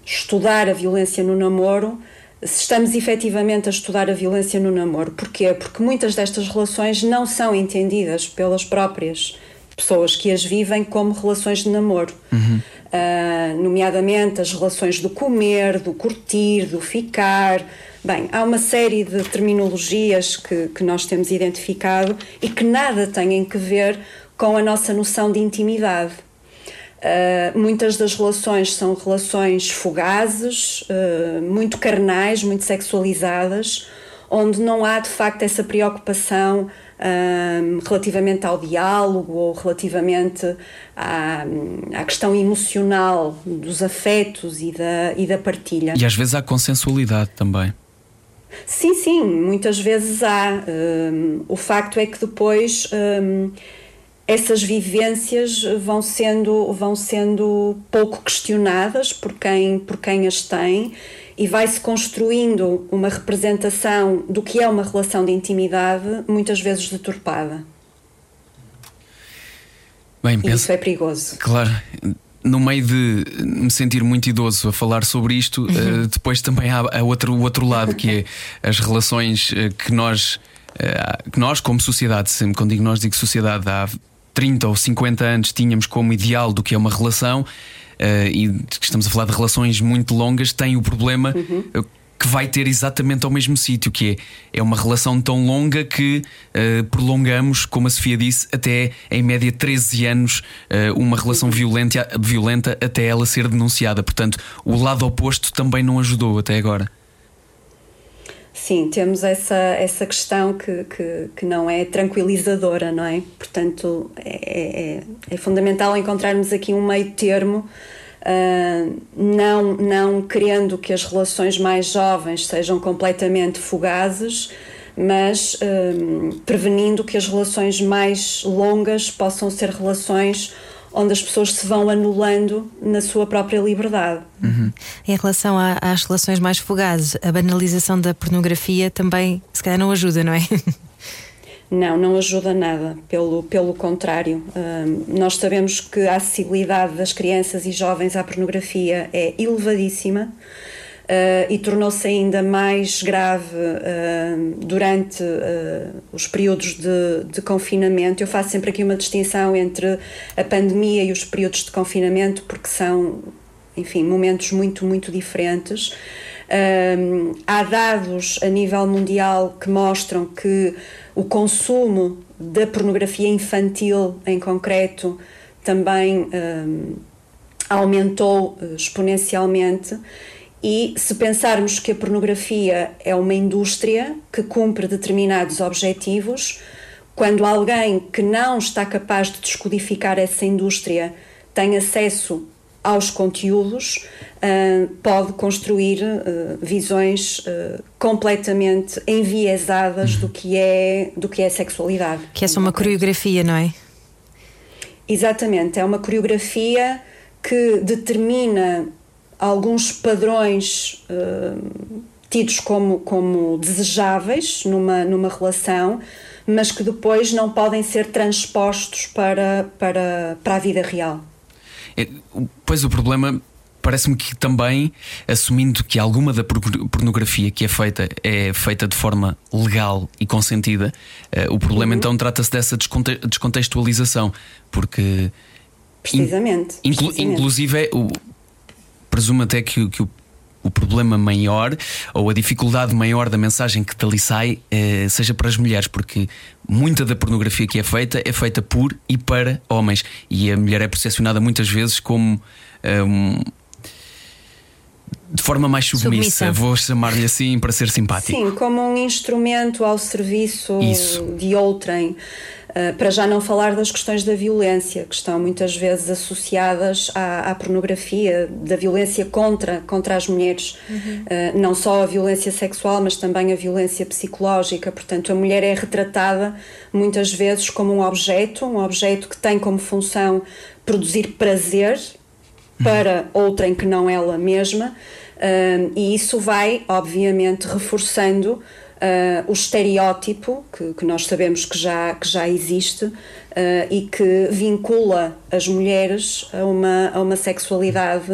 estudar a violência no namoro, se estamos efetivamente a estudar a violência no namoro. Porquê? Porque muitas destas relações não são entendidas pelas próprias pessoas que as vivem como relações de namoro. Uhum. Uh, nomeadamente as relações do comer, do curtir, do ficar, Bem, há uma série de terminologias que, que nós temos identificado e que nada têm que ver com a nossa noção de intimidade. Uh, muitas das relações são relações fugazes, uh, muito carnais, muito sexualizadas, onde não há de facto essa preocupação uh, relativamente ao diálogo ou relativamente à, à, questão emocional dos afetos e da, e da partilha. E às vezes há consensualidade também. Sim, sim, muitas vezes há. Um, o facto é que depois um, essas vivências vão sendo, vão sendo pouco questionadas por quem, por quem as tem e vai-se construindo uma representação do que é uma relação de intimidade, muitas vezes deturpada. Bem, penso, isso é perigoso. Claro, no meio de me sentir muito idoso a falar sobre isto, uhum. (laughs) uh, depois também há, há outro, o outro lado que é as relações uh, que nós, uh, que nós, como sociedade, sempre quando digo nós, digo sociedade, há 30 ou 50 anos tínhamos como ideal do que é uma relação. e que estamos a falar de relações muito longas, tem o problema uhum que vai ter exatamente ao mesmo sítio, que é, é uma relação tão longa que uh, prolongamos, como a Sofia disse, até em média 13 anos, uh, uma relação violenta, violenta até ela ser denunciada. Portanto, o lado oposto também não ajudou até agora. Sim, temos essa, essa questão que, que, que não é tranquilizadora, não é? Portanto, é, é, é fundamental encontrarmos aqui um meio termo Uh, não, não querendo que as relações mais jovens sejam completamente fugazes, mas uh, prevenindo que as relações mais longas possam ser relações onde as pessoas se vão anulando na sua própria liberdade. Uhum. Em relação a, às relações mais fugazes, a banalização da pornografia também, se calhar, não ajuda, não é? (laughs) Não, não ajuda nada, pelo, pelo contrário. nós sabemos que a acessibilidade das crianças e jovens à pornografia é elevadíssima. Uh, e tornou-se ainda mais grave uh, durante uh, os períodos de, de, confinamento. Eu faço sempre aqui uma distinção entre a pandemia e os períodos de confinamento, porque são, enfim, momentos muito, muito diferentes. há dados a nível mundial que mostram que o consumo da pornografia infantil, em concreto, também aumentou exponencialmente. E se pensarmos que a pornografia é uma indústria que cumpre determinados objetivos, quando alguém que não está capaz de descodificar essa indústria tem acesso aos conteúdos, uh, pode construir uh, visões uh, completamente enviesadas do que é do que é sexualidade. Que é só uma coreografia, não é? Exatamente, é uma coreografia que determina alguns padrões uh, tidos como, como desejáveis numa, numa relação, mas que depois não podem ser transpostos para, para, para a vida real. É, pois o problema parece-me que também, assumindo que alguma da pornografia que é feita é feita de forma legal e consentida, uh, o problema uhum. então trata-se dessa descontextualização, porque. Precisamente, in, inclu, precisamente. Inclusive, é o, presumo até que, que o, o problema maior ou a dificuldade maior da mensagem que dali sai eh, seja para as mulheres, porque muita da pornografia que é feita é feita por e para homens e a mulher é percepcionada muitas vezes como um, de forma mais submissa, submissa. vou chamar-lhe assim para ser simpático. Sim, como um instrumento ao serviço Isso. de outrem. Uh, para já não falar das questões da violência, que estão muitas vezes associadas à, à pornografia, da violência contra, contra as mulheres. Uhum. Uh, não só a violência sexual, mas também a violência psicológica. Portanto, a mulher é retratada muitas vezes como um objeto, um objeto que tem como função produzir prazer para outrem que não ela mesma, uh, e isso vai, obviamente, reforçando Uh, o estereótipo que, que, nós sabemos que já, que já existe uh, e que vincula as mulheres a uma, a uma sexualidade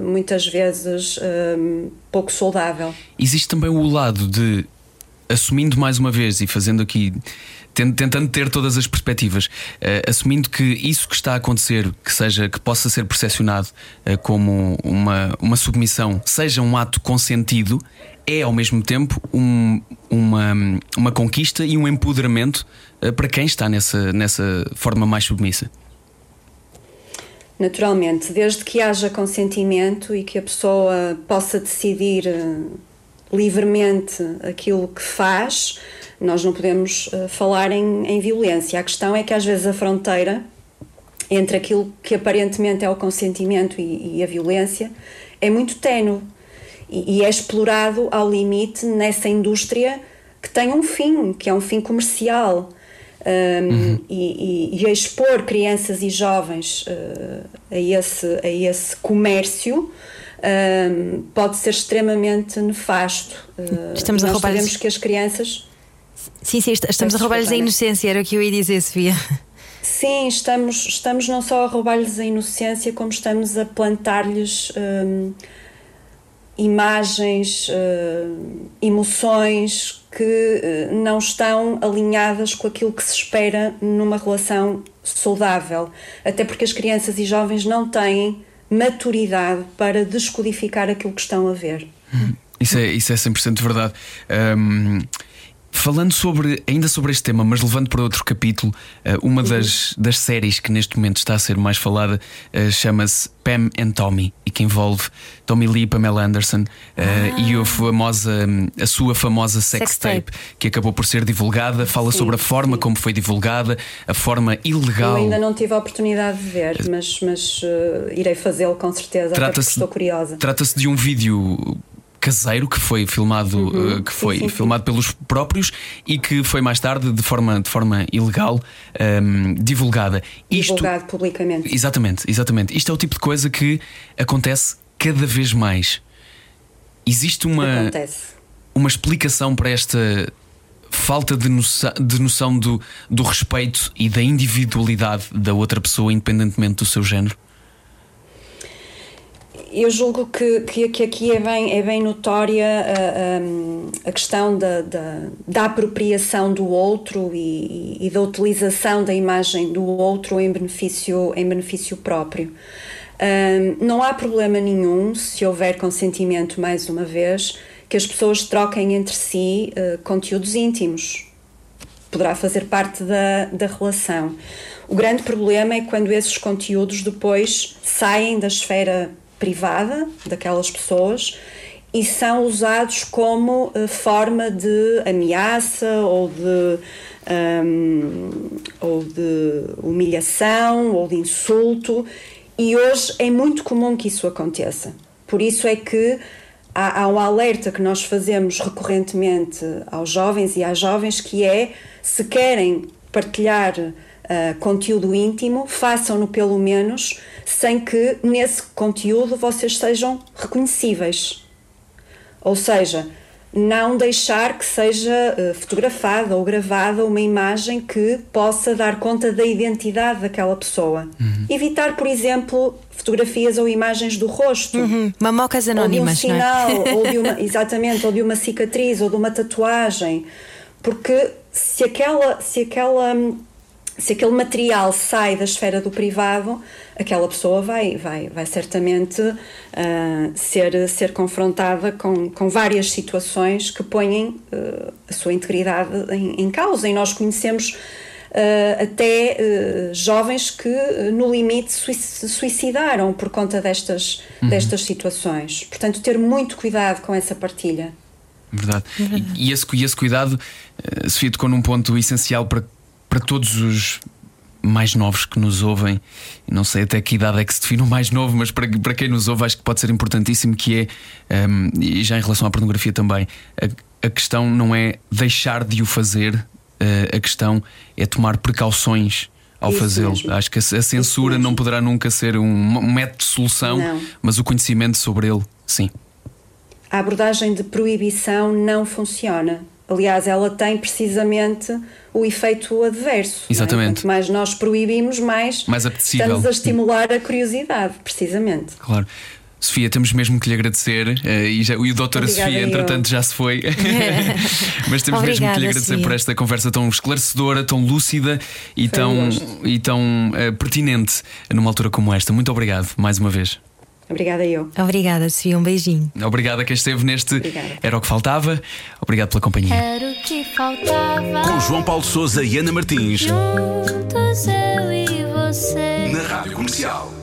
muitas vezes um, pouco saudável. Existe também o lado de, assumindo mais uma vez e fazendo aqui tentando ter todas as perspectivas, uh, assumindo que isso que está a acontecer, que seja que possa ser percepcionado uh, como uma, uma submissão, seja um ato consentido, é ao mesmo tempo um, uma, uma conquista e um empoderamento uh, para quem está nessa, nessa forma mais submissa. Naturalmente, desde que haja consentimento e que a pessoa possa decidir livremente aquilo que faz, nós não podemos uh, falar em, em violência. A questão é que às vezes a fronteira entre aquilo que aparentemente é o consentimento e, e a violência é muito ténue e, e, é explorado ao limite nessa indústria que tem um fim, que é um fim comercial. Um, uhum. e, e, e, expor crianças e jovens uh, a, esse, a esse comércio um, pode ser extremamente nefasto. Uh, Estamos a nós sabemos que as crianças Sim, sim, estamos a roubar-lhes a inocência, era o que eu ia dizer, Sofia. Sim, estamos, estamos não só a roubar-lhes a inocência, como estamos a plantar-lhes hum, imagens, hum, emoções que hum, não estão alinhadas com aquilo que se espera numa relação saudável. Até porque as crianças e jovens não têm maturidade para descodificar aquilo que estão a ver. Isso é, isso é 100% verdade. Um Falando sobre, ainda sobre este tema, mas levando para outro capítulo, eh, uma das, das séries que neste momento está a ser mais falada eh, chama-se Pam and Tommy e que envolve Tommy Lee e Pamela Anderson eh, ah. e a, famosa, a sua famosa sex, tape, que acabou por ser divulgada. Fala sim, sobre a forma sim. como foi divulgada, a forma ilegal. Eu ainda não tive a oportunidade de ver, mas, mas uh, irei fazê-lo com certeza, porque estou curiosa. Trata-se de um vídeo caseiro que foi filmado, Uhum. uh, que foi Sim, sim, sim. filmado pelos próprios e que foi mais tarde de forma, de forma ilegal um, divulgada. Isto, divulgado publicamente. Exatamente, exatamente. Isto é o tipo de coisa que acontece cada vez mais. Existe uma, Acontece. uma explicação para esta falta de noção, de noção do, do respeito e da individualidade da outra pessoa, independentemente do seu género? Eu julgo que, que, que aqui é bem, é bem notória a, a, a questão da, da, da apropriação do outro e, e da utilização da imagem do outro em benefício, em benefício próprio. Hum, não há problema nenhum, se houver consentimento, mais uma vez, que as pessoas troquem entre si eh, conteúdos íntimos. Poderá fazer parte da, da relação. O grande problema é quando esses conteúdos depois saem da esfera privada daquelas pessoas e são usados como eh, forma de ameaça ou de, hum, ou de humilhação ou de insulto. E hoje é muito comum que isso aconteça. Por isso é que há, há um alerta que nós fazemos recorrentemente aos jovens e às jovens que é se querem partilhar uh, conteúdo íntimo, façam-no pelo menos sem que nesse conteúdo vocês sejam reconhecíveis. Ou seja, não deixar que seja uh, fotografada ou gravada uma imagem que possa dar conta da identidade daquela pessoa. Evitar, por exemplo, fotografias ou imagens do rosto. Uhum. Mamocas anónimas, ou de um não é? sinal, (laughs) ou de uma, exatamente, ou de uma cicatriz, ou de uma tatuagem. Porque se aquela, se aquela se aquele material sai da esfera do privado, aquela pessoa vai, vai, vai certamente uh, ser, ser confrontada com, com várias situações que põem uh, a sua integridade em, em causa. E nós conhecemos uh, até jovens que, no limite, se suicidaram por conta destas, uhum. destas situações. Portanto, ter muito cuidado com essa partilha. Verdade. E, e, esse, e esse cuidado, uh, Sofia tocou num ponto essencial para para todos os mais novos que nos ouvem, não sei até que idade é que se define o mais novo, mas para, para quem nos ouve acho que pode ser importantíssimo que é, um, e já em relação à pornografia também, a, a questão não é deixar de o fazer, uh, a questão é tomar precauções ao fazê-lo. Acho que a, a censura não poderá nunca ser um, um método de solução, não. mas o conhecimento sobre ele, sim. A abordagem de proibição não funciona. Aliás, ela tem precisamente o efeito adverso. Exatamente. É? Quanto mais nós proibimos, mais, mais estamos a estimular a curiosidade, precisamente. Claro. Sofia, temos mesmo que lhe agradecer uh, e, já, e o doutora Sofia, eu. entretanto, já se foi. (laughs) Mas temos Obrigada, mesmo que lhe agradecer Sofia. por esta conversa tão esclarecedora, tão lúcida e tão, e tão uh, pertinente numa altura como esta. Muito obrigado, mais uma vez. Obrigada eu. Obrigada, Sofia. Um beijinho. Obrigado a quem esteve neste Obrigada. Era o que Faltava. Obrigado pela companhia. Era o que faltava. Com João Paulo Souza e Ana Martins. Juntos eu e você. Na Rádio Comercial.